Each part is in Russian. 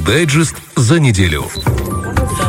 Дайджест за неделю.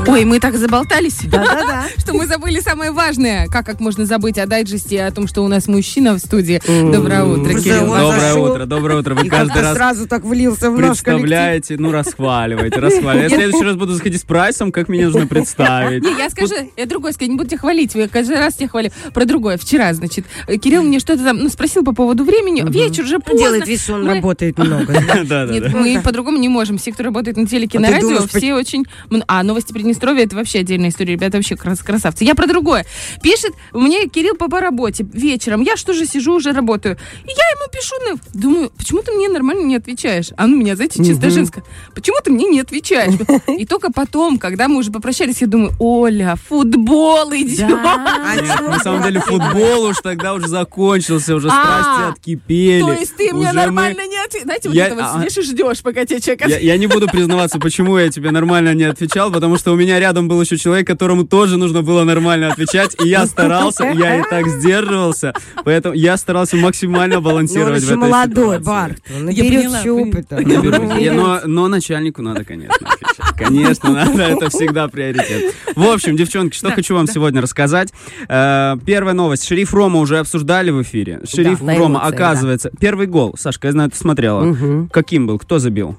Ой, мы так заболтались, что мы забыли самое важное. Как, как можно забыть о дайджесте, о том, что у нас мужчина в студии. Доброе утро, Кирилл. Доброе утро, доброе утро. Вы каждый раз сразу так влился в наш представляете, ну расхваливаете, расхваливаете. Я в следующий раз буду заходить с прайсом, как меня нужно представить. Не, я скажу, я другое скажу, не буду тебя хвалить, я каждый раз тебя хвалю. Про другое. Вчера, значит, Кирилл мне что-то там ну, спросил по поводу времени. Вечер уже поздно. Делает вид, что он работает много. Нет, мы по-другому не можем. Все, кто работает на телеке, А на ты радио, все очень... А, новости Приднестровья, это вообще отдельная история. Ребята вообще крас- красавцы. Я про другое. Пишет мне Кирилл по, по работе вечером. Я что же сижу, уже работаю. И я ему пишу, на... думаю, почему ты мне нормально не отвечаешь? А ну меня, знаете, чисто женское. Почему ты мне не отвечаешь? И только потом, когда мы уже попрощались, я думаю, Оля, футбол идет. На самом деле футбол уж тогда уже закончился, уже А, страсти откипели. То есть ты мне нормально не отвечаешь? Знаете, вот это вот а- сидишь и ждешь, пока тебе человек я не буду признаваться, почему я тебе нормально не отвечал, потому что у меня рядом был еще человек, которому тоже нужно было нормально отвечать, и я старался, я и так сдерживался, поэтому я старался максимально Ну, балансировать в этой молодой. Барт. Еще опыта. Наберусь. Ну, Я- но, начальнику надо, конечно, отвечать. Конечно, надо, это всегда приоритет. В общем, девчонки, что хочу вам сегодня рассказать. Э, Первая новость. Шериф Рома уже обсуждали в эфире. Шериф Рома, оказывается, первый гол. Сашка, я знаю, ты смотрела. Каким был? Кто забил?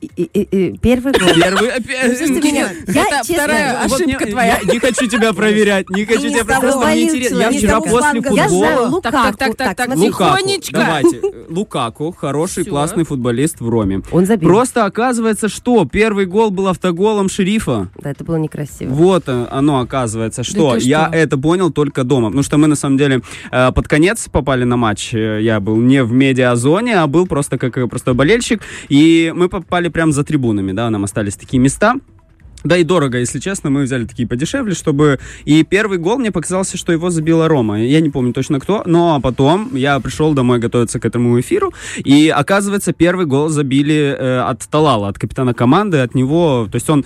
И- и- и- Первый гол. Первый опять. Слушайте меня, я, Это честно, вторая Вот ошибка не- твоя. Я не хочу тебя проверять, не хочу не тебя проверять. Просто мне интересно. Я вчера после фланга. Я знаю, футбола... Лукаку. Так, так, так, так. Лукаку, Тихонечко. давайте. Лукаку, хороший, классный футболист в Роме. Он забил. Просто оказывается, что первый гол был автоголом шерифа. Да, это было некрасиво. Вот э, оно оказывается, что я что? это понял только дома, потому что мы на самом деле э, под конец попали на матч. Э, Я был не в медиазоне, а был просто как простой болельщик, и мы попали прямо за трибунами, да, нам остались такие места. Да и дорого, если честно, мы взяли такие подешевле, чтобы... И первый гол мне показался, что его забила Рома. Я не помню точно кто, но потом я пришел домой готовиться к этому эфиру, и оказывается, первый гол забили э, от Талала, от капитана команды, от него... То есть он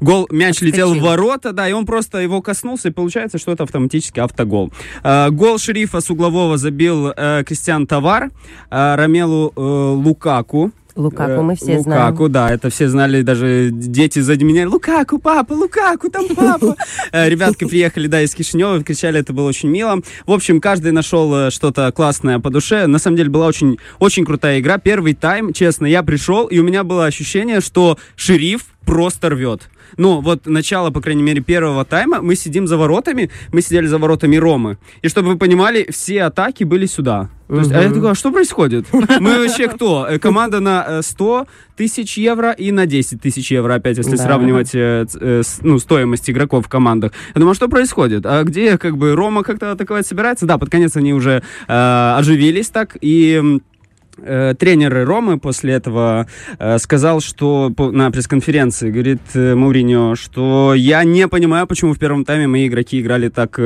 Гол, мяч летел в Отскочил. ворота, да, и он просто его коснулся, и получается, что это автоматически автогол. Э, гол шерифа с углового забил э, Кристиан Тавар, э, Рамелу э, Лукаку. Лукаку мы все Э, Лукаку, да, это все знали, даже дети сзади меня. Лукаку, папа, Лукаку, там папа. Э, Ребятки приехали, да, из Кишинева, кричали, это было очень мило. В общем, каждый нашел э, что-то классное по душе. На самом деле была очень, очень крутая игра. Первый тайм, честно, я пришел, и у меня было ощущение, что шериф просто рвет. Ну, вот начало, по крайней мере, первого тайма, мы сидим за воротами, мы сидели за воротами Ромы. И чтобы вы понимали, все атаки были сюда. То есть, а я такой, а что происходит? Мы вообще кто? Э, Команда на э, 100 тысяч евро и на 10 тысяч евро, опять, если Да. сравнивать э, э, с- ну, стоимость игроков в командах. Я думаю, а что происходит? А где, как бы, Рома как-то атаковать собирается? Да, под конец они уже э, оживились так, и... э, тренер Ромы после этого э, сказал, что на пресс-конференции, говорит э, Мауриньо, что я не понимаю, почему в первом тайме мои игроки играли так,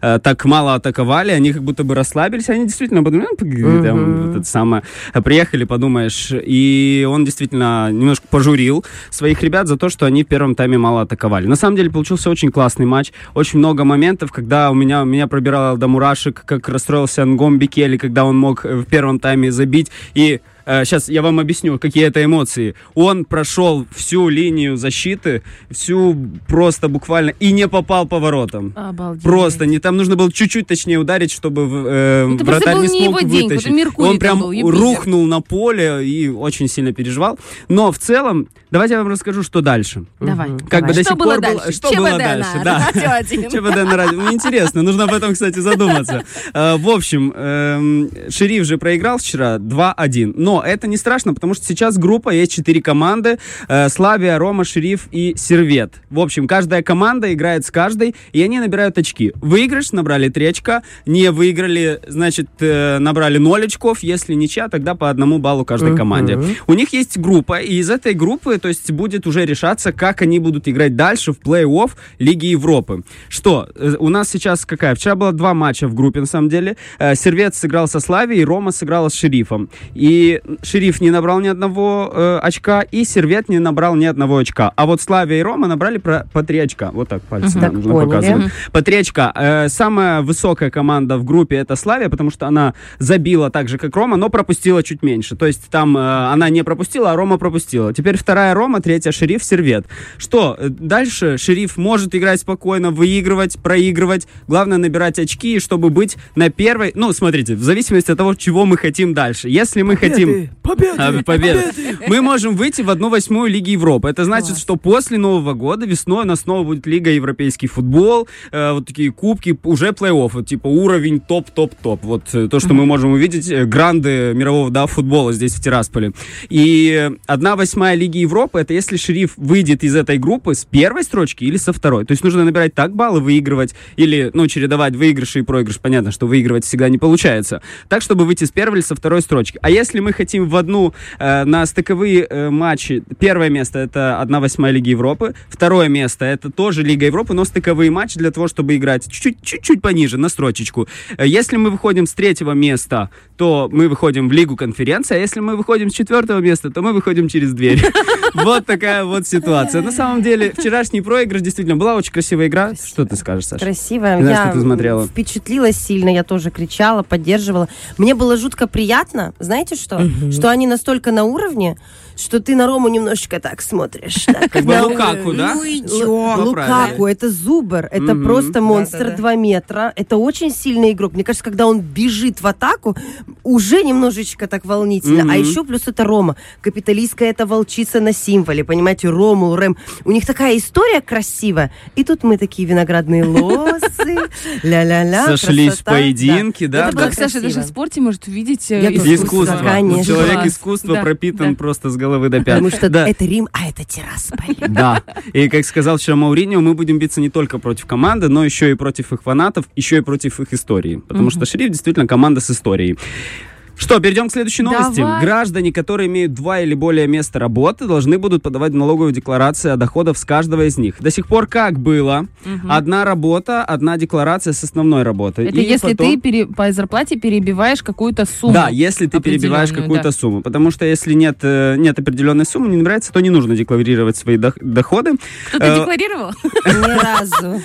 так мало атаковали, они как будто бы расслабились, они действительно подумали, «Ну, там, Мгм. вот это самое, приехали, подумаешь, и он действительно немножко пожурил своих ребят за то, что они в первом тайме мало атаковали. На самом деле получился очень классный матч, очень много моментов, когда у меня, меня пробирало до мурашек, как расстроился Ангом Бикели, когда он мог в первом тайме забить, и сейчас я вам объясню, какие это эмоции. Он прошел всю линию защиты, всю просто буквально, и не попал по воротам. Обалдеть. Просто не там нужно было чуть-чуть точнее ударить, чтобы э, Это просто вратарь не не смог его день, вытащить. Он прям был, Юпитер. рухнул на поле и очень сильно переживал. Но в целом, давайте я вам расскажу, что дальше. Давай. Как бы Давай. до что сих было пор было- дальше? что ЧБД было дальше, да. ЧБД на радио. Интересно, нужно об этом, кстати, задуматься. Э, В общем, эм, Шериф же проиграл вчера 2-1. Но это не страшно, потому что сейчас группа, есть четыре команды. э, Славия, Рома, Шериф и Сервет. В общем, каждая команда играет с каждой, и они набирают очки. Выигрыш, набрали 3 очка. Не выиграли, значит, э, набрали 0 очков. Если ничья, тогда по одному баллу каждой команде. У них есть группа, и из этой группы, то есть, будет уже решаться, как они будут играть дальше в плей-офф Лиги Европы. Что, э, у нас сейчас какая? Вчера было два матча в группе, на самом деле. Сервет сыграл со Славией, Рома сыграла с Шерифом. И Шериф не набрал ни одного э, очка, и Сервет не набрал ни одного очка. А вот Славия и Рома набрали про, по три очка. Вот так пальцем Так нужно поняли. показывать. По три очка. Э, самая высокая команда в группе это Славия, потому что она забила так же, как Рома, но пропустила чуть меньше. То есть там э, она не пропустила, а Рома пропустила. Теперь вторая Рома, третья Шериф, Сервет. Что, э, дальше Шериф может играть спокойно, выигрывать, проигрывать. Главное набирать очки, чтобы быть на первой... Ну, смотрите, в зависимости от того, чего мы хотим дальше. Если мы хотим... А, победы. Мы можем выйти в одну восьмую Лиги Европы. Это значит, что после Нового года весной у нас снова будет Лига Европейский футбол, э, вот такие кубки, уже плей-офф, вот, типа уровень топ-топ-топ. Вот э, то, что мы можем увидеть, э, гранды мирового да, футбола здесь, в Тирасполе. И одна восьмая Лиги Европы, это если шериф выйдет из этой группы с первой строчки или со второй. То есть нужно набирать так баллы, выигрывать, или, ну, чередовать выигрыши и проигрыш. Понятно, что выигрывать всегда не получается. Так, чтобы выйти с первой или со второй строчки. А если мы хотим в одну э, на стыковые э, матчи, первое место это 1 восьмая Лиги Европы, второе место это тоже Лига Европы, но стыковые матчи для того, чтобы играть чуть-чуть, чуть-чуть пониже, на строчечку. Э, Если мы выходим с третьего места, то мы выходим в Лигу конференции, а если мы выходим с четвертого места, то мы выходим через дверь. Вот такая вот ситуация. На самом деле, вчерашний проигрыш действительно была очень красивая игра. Что ты скажешь, Саша? Знаю, я что ты смотрела. впечатлилась сильно, я тоже кричала, поддерживала. Мне было жутко приятно, знаете что? Что они настолько на уровне, что ты на Рому немножечко так смотришь. так, Как бы Лукаку, да? Ну и Лу- чё? Ну, Лукаку, это зубр, это просто монстр Да-да-да. 2 метра, это очень сильный игрок. Мне кажется, когда он бежит в атаку, уже немножечко так волнительно. А еще плюс это Рома. Капиталистская это волчица на символе, понимаете, Рому, Рэм. У них такая история красивая. И тут мы такие виноградные лосы, ля-ля-ля, Сошлись красота. поединке, да? Это Как Саша даже в спорте может увидеть э, искусство. Искусство. Конечно. Человек Да, пропитан да. просто с головы до пят. Потому что Да. это Рим, а это Тирасполь. Да. И как сказал вчера Мауриньо, мы будем биться не только против команды, но еще и против их фанатов, еще и против их истории. Потому что Шериф действительно команда с историей. Что, перейдем к следующей новости. Давай. Граждане, которые имеют два или более места работы, должны будут подавать налоговую декларацию о доходах с каждого из них. До сих пор как было? Одна работа, одна декларация с основной работой. Это И если потом- ты пере- по зарплате перебиваешь какую-то сумму. Да, если ты перебиваешь какую-то да. сумму. Потому что если нет, э, нет определенной суммы, не нравится, то не нужно декларировать свои дох- доходы. Кто-то Э, декларировал? Ни разу.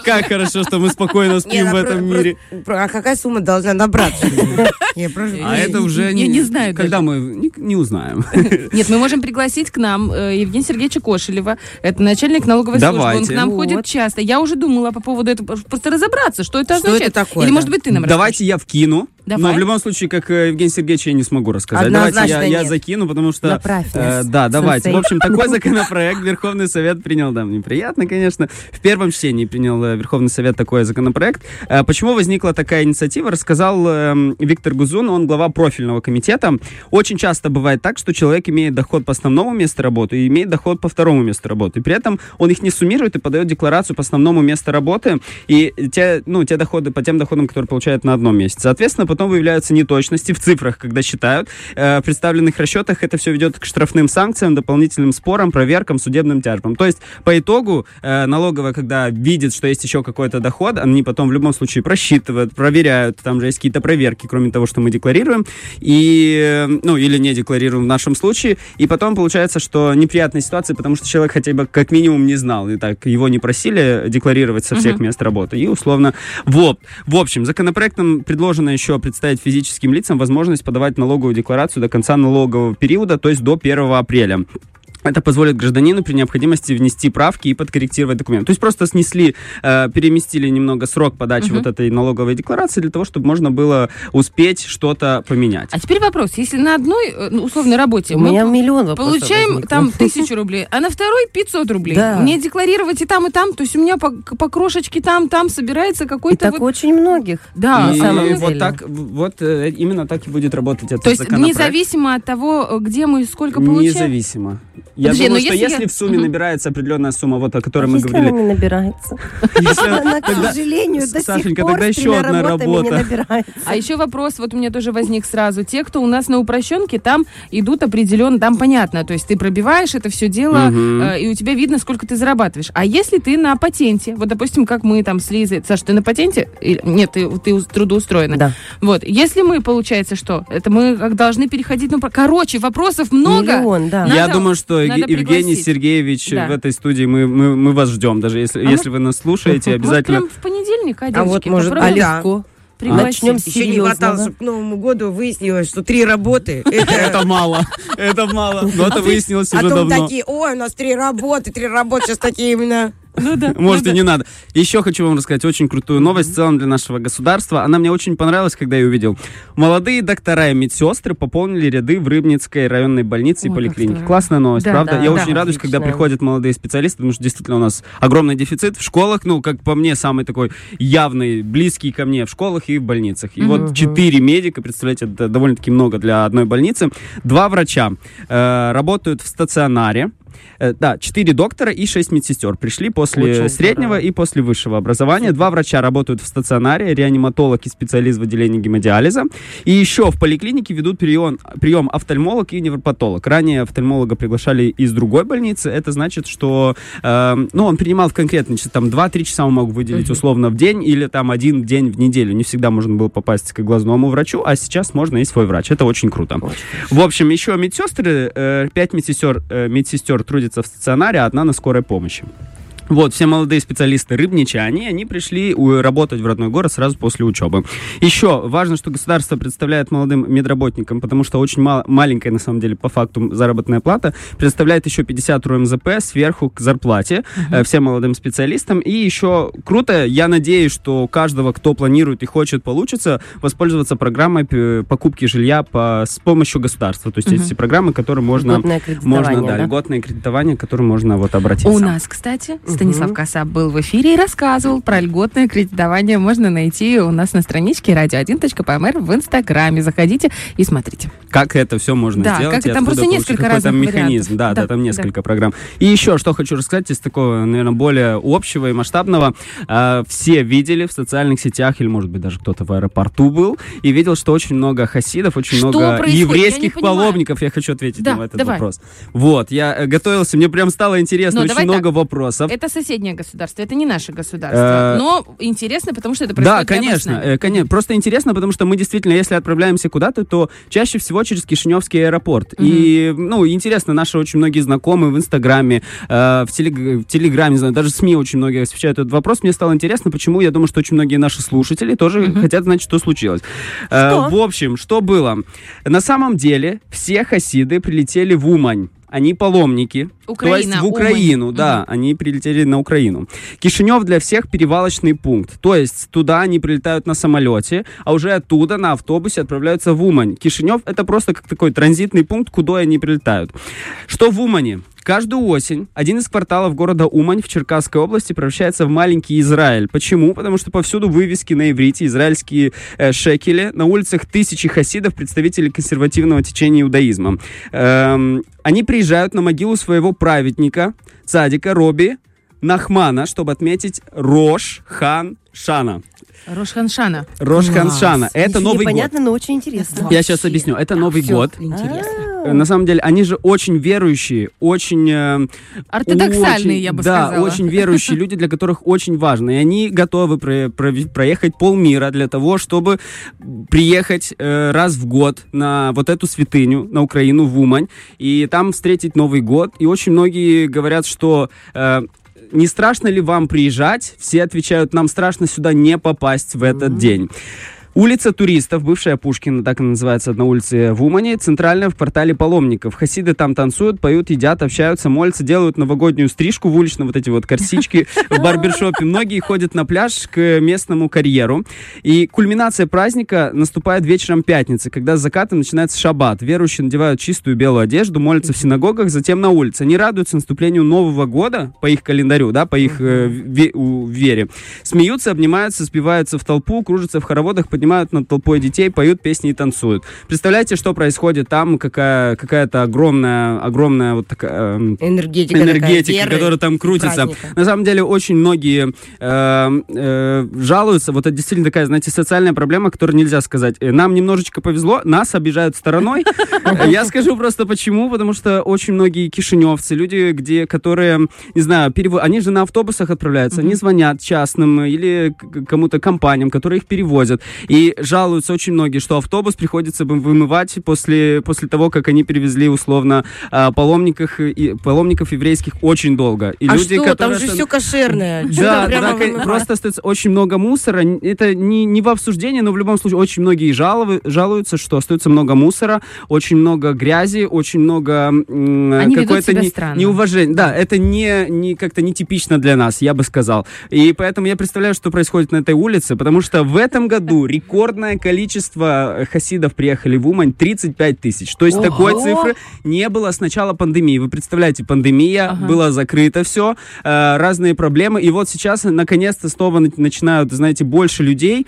Как хорошо, что мы спокойно спим ну, в этом мире. А какая сумма должна набраться? Я просто- А это уже Я не знаю Когда мы не, не узнаем. Нет, мы можем пригласить к нам э, Евгения Сергеевича Кошелева. Это начальник налоговой службы. Он к нам Вот. ходит часто. Я уже думала по поводу этого, просто разобраться, что это Что означает. это такое, Или, да? может быть, ты нам Давайте я вкину. Давай. Но в любом случае, как э, Евгений Сергеевич, я не смогу рассказать. Однозначно давайте я, я закину, потому что... Направь э, да, давайте. В общем, такой законопроект Верховный Совет принял, да, неприятно, конечно. В первом чтении принял э, Верховный Совет такой законопроект. Э, Почему возникла такая инициатива, рассказал э, Виктор Гузун, он глава профильного комитета. Очень часто бывает так, что человек имеет доход по основному месту работы и имеет доход по второму месту работы. И при этом он их не суммирует и подает декларацию по основному месту работы и те, ну, те доходы по тем доходам, которые получает на одном месте. Соответственно, потом выявляются неточности в цифрах, когда считают. Э, в представленных расчетах это все ведет к штрафным санкциям, дополнительным спорам, проверкам, судебным тяжбам. То есть, по итогу, э, налоговая, когда видит, что есть еще какой-то доход, они потом в любом случае просчитывают, проверяют, там же есть какие-то проверки, кроме того, что мы декларируем, и, э, ну, или не декларируем в нашем случае, и потом получается, что неприятная ситуация, потому что человек хотя бы как минимум не знал, и так его не просили декларировать со всех мест работы, и условно, вот. В общем, законопроектом предложено еще представить физическим лицам возможность подавать налоговую декларацию до конца налогового периода, то есть до 1 апреля. Это позволит гражданину при необходимости внести правки и подкорректировать документ. То есть просто снесли, э, переместили немного срок подачи вот этой налоговой декларации для того, чтобы можно было успеть что-то поменять. А теперь вопрос. Если на одной э, ну, условной работе У мы меня миллион вопросов получаем возникло. там тысячу рублей, а на второй 500 рублей. Да. Мне декларировать и там, и там. То есть у меня по, по крошечке там, там собирается И какой-то... так вот- очень многих. Да, на и самом вот деле. так, вот э, именно так и будет работать этот То есть независимо от того, э, где мы сколько получаем? Независимо. Я Подожди, думаю, но что если если, я- в сумме набирается определенная сумма, вот о которой А мы если говорили, она не набирается? если- Она, к сожалению, до сих пор тогда с еще тремя одна работами не работа. набирается. А еще вопрос вот у меня тоже возник сразу. Те, кто у нас на упрощенке, там идут определенно, там понятно, то есть ты пробиваешь это все дело, э, и у тебя видно, сколько ты зарабатываешь. А если ты на патенте, вот, допустим, как мы там с Лизой, Саш, ты на патенте? Нет, ты, ты трудоустроена. Да. Вот, если мы, получается, что? Это мы как должны переходить, ну, короче, вопросов много. Миллион, да. Я думаю, что Евгений пригласить. Сергеевич Да. в этой студии мы, мы, мы вас ждем. Даже если, А если вы нас слушаете, обязательно. прям в понедельник, а, А вот, может, а пригласить. Начнем с Еще не хватало, чтобы к Новому году выяснилось, что три работы. Это мало. Это мало. Но это выяснилось А уже давно. такие, ой, у нас три работы, три работы, сейчас такие именно. Ну да. Может, и не надо. Еще хочу вам рассказать очень крутую новость в целом для нашего государства. Она мне очень понравилась, когда я увидел. Молодые доктора и медсестры пополнили ряды в Рыбницкой районной больнице и поликлинике. Классная новость, Да, правда? да, я очень радуюсь, когда приходят молодые специалисты, потому что действительно у нас огромный дефицит в школах, ну, как по мне, самый такой явный, близкий ко мне в школах и в больницах. И вот четыре медика, представляете, это довольно-таки много для одной больницы. Два врача э, работают в стационаре. Э, да, четыре доктора и шесть медсестер пришли после Очень среднего здорово. и после высшего образования. Два врача работают в стационаре, реаниматолог и специалист в отделении гемодиализа. И еще в поликлинике ведут прием, прием офтальмолог и невропатолог. Ранее офтальмолога приглашали из другой больницы. Это значит, что э, ну, он принимал в конкретно часы, там 2-3 часа он мог выделить условно в день или там один день в неделю. Не всегда можно было попасть к глазному врачу, а сейчас можно и свой врач. Это очень круто. В общем, еще медсестры, э, пять медсестер, э, медсестер трудятся в стационаре, а одна на скорой помощи. Вот, все молодые специалисты рыбничане, они пришли у- работать в родной город сразу после учебы. Еще важно, что государство представляет молодым медработникам, потому что очень мал- маленькая, на самом деле, по факту заработная плата, предоставляет еще 50 РМЗП сверху к зарплате э, всем молодым специалистам. И еще круто, я надеюсь, что у каждого, кто планирует и хочет получиться, воспользоваться программой покупки жилья по, с помощью государства. То есть Мгм. эти программы, которые можно... Льготное кредитование, Можно, да, да? льготное кредитование, к которому можно вот обратиться. У нас, кстати, Станислав Касаб был в эфире и рассказывал про льготное кредитование. Можно найти у нас на страничке radio1.pmr в Инстаграме. Заходите и смотрите. как это все можно Да, сделать. как- там просто несколько какой там механизм. Да, да, Да, там да. несколько программ. И еще, что хочу рассказать из такого, наверное, более общего и масштабного. А, все видели в социальных сетях, или, может быть, даже кто-то в аэропорту был, и видел, что очень много хасидов, очень Что много происходит? Еврейских паломников. Я хочу ответить Да, на этот давай. вопрос. Вот, я э, готовился, мне прям стало интересно, Ну, очень много так. вопросов. Это соседнее государство, это не наше государство. Э, Но интересно, потому что это Да, происходит с конечно, э, конечно. Просто интересно, потому что мы действительно, если отправляемся куда-то, то чаще всего через Кишиневский аэропорт. И, ну, интересно, наши очень многие знакомые в Инстаграме, э, в, телег- в Телеграме, не знаю, даже СМИ очень многие освещают этот вопрос. Мне стало интересно, почему. Я думаю, что очень многие наши слушатели тоже хотят знать, что случилось. Что? в общем, что было? На самом деле, все хасиды прилетели в Умань. Они паломники. То Украина, есть в. Украину, да, они прилетели на Украину. Кишинев для всех перевалочный пункт. То есть туда они прилетают на самолете, а уже оттуда на автобусе отправляются в Умань. Кишинев это просто как такой транзитный пункт, куда они прилетают. Что в Умане? Каждую осень один из кварталов города Умань в Черкасской области превращается в маленький Израиль. Почему? Потому что повсюду вывески на иврите, израильские э, шекели, на улицах тысячи хасидов, представителей консервативного течения иудаизма. Эм, они приезжают на могилу своего праведника, цадика Роби Нахмана, чтобы отметить Рош Хан Шана. Рошханшана. Рош Хан Шана. Это Новый год. непонятно, но очень интересно. Я сейчас объясню. Это Новый год. Интересно. Э, На самом деле, они же очень верующие, очень... э, Ортодоксальные, очень- я бы да, сказала. очень верующие люди, для которых очень важно. И они готовы про- про- проехать полмира для того, чтобы приехать э, раз в год на вот эту святыню, на Украину, в Умань, и там встретить Новый год. И очень многие говорят, что... э, не страшно ли вам приезжать? Все отвечают, нам страшно сюда не попасть в этот день. Улица туристов, бывшая Пушкина, так и называется одна улица в Умане, центральная в квартале паломников. Хасиды там танцуют, поют, едят, общаются, молятся, делают новогоднюю стрижку в уличном, вот эти вот корсички в барбершопе. Многие ходят на пляж к местному карьеру. И кульминация праздника наступает вечером пятницы, когда с закатом начинается шаббат. Верующие надевают чистую белую одежду, молятся в синагогах, затем на улице. Они радуются наступлению Нового года по их календарю, да, по их э, ве- вере. Смеются, обнимаются, сбиваются в толпу, кружатся в хороводах, поднимаются поднимают над толпой детей, поют песни и танцуют. Представляете, что происходит там, какая, какая-то огромная, огромная вот такая... эм, Энергетика, энергетика, такая, которая там крутится. праздника. На самом деле очень многие э, э, жалуются. Вот это действительно такая, знаете, социальная проблема, которую нельзя сказать. Э, Нам немножечко повезло, нас обижают стороной. Я скажу просто почему, потому что очень многие кишиневцы, люди, где, которые, не знаю, перево- они же на автобусах отправляются, они звонят частным или кому-то компаниям, которые их перевозят, и жалуются очень многие, что автобус приходится вымывать после, после того, как они перевезли условно а, паломников, и, паломников еврейских очень долго. И А люди, что, там которые же остан- все кошерное. Да, там просто остается очень много мусора. Это не, не в обсуждении, но в любом случае очень многие жаловы, жалуются, что остается много мусора, очень много грязи, очень много какое-то не- странно. неуважение. Да, это не, не как-то нетипично для нас, я бы сказал. И поэтому я представляю, что происходит на этой улице, потому что в этом году рекордное количество хасидов приехали в Умань 35 тысяч. То есть Ого! такой цифры не было с начала пандемии. Вы представляете, пандемия, Ага. было закрыто все, разные проблемы. И вот сейчас наконец-то снова на- начинают, знаете, больше людей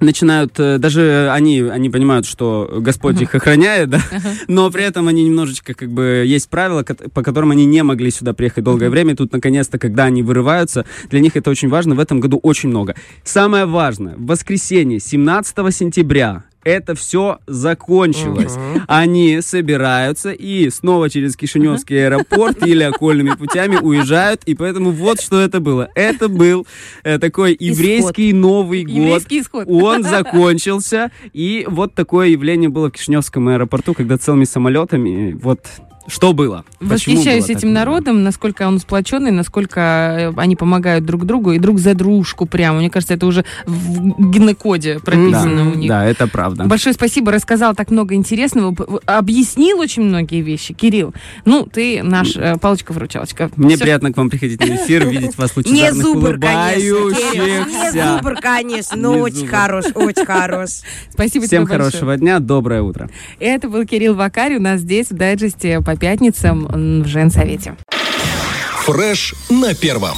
начинают, э, даже они, они понимают, что Господь их охраняет, да, но при этом они немножечко, как бы, есть правила, по которым они не могли сюда приехать долгое время, и тут, наконец-то, когда они вырываются, для них это очень важно, в этом году очень много. Самое важное, в воскресенье, 17 сентября, это все закончилось. Они собираются и снова через Кишиневский аэропорт или окольными путями уезжают. И поэтому вот что это было. Это был э, такой еврейский Новый год. Еврейский исход. Он закончился. И вот такое явление было в Кишиневском аэропорту, когда целыми самолетами. Вот что было. Восхищаюсь было этим народом, насколько он сплоченный, насколько э, они помогают друг другу и друг за дружку прямо. Мне кажется, это уже в генокоде прописано Да, у них. да, это правда. Большое спасибо, рассказал так много интересного, объяснил очень многие вещи. Кирилл, ну, ты наш э, палочка-выручалочка. Мне Всё. приятно к вам приходить на эфир, видеть вас Не лучезарных, зубр, конечно. Не зубр, конечно, но Не очень хорош, очень хорош. Спасибо Всем тебе большое. хорошего дня, доброе утро. Это был Кирилл Вакарь у нас здесь в дайджесте по пятницам в Женсовете. Фреш на первом.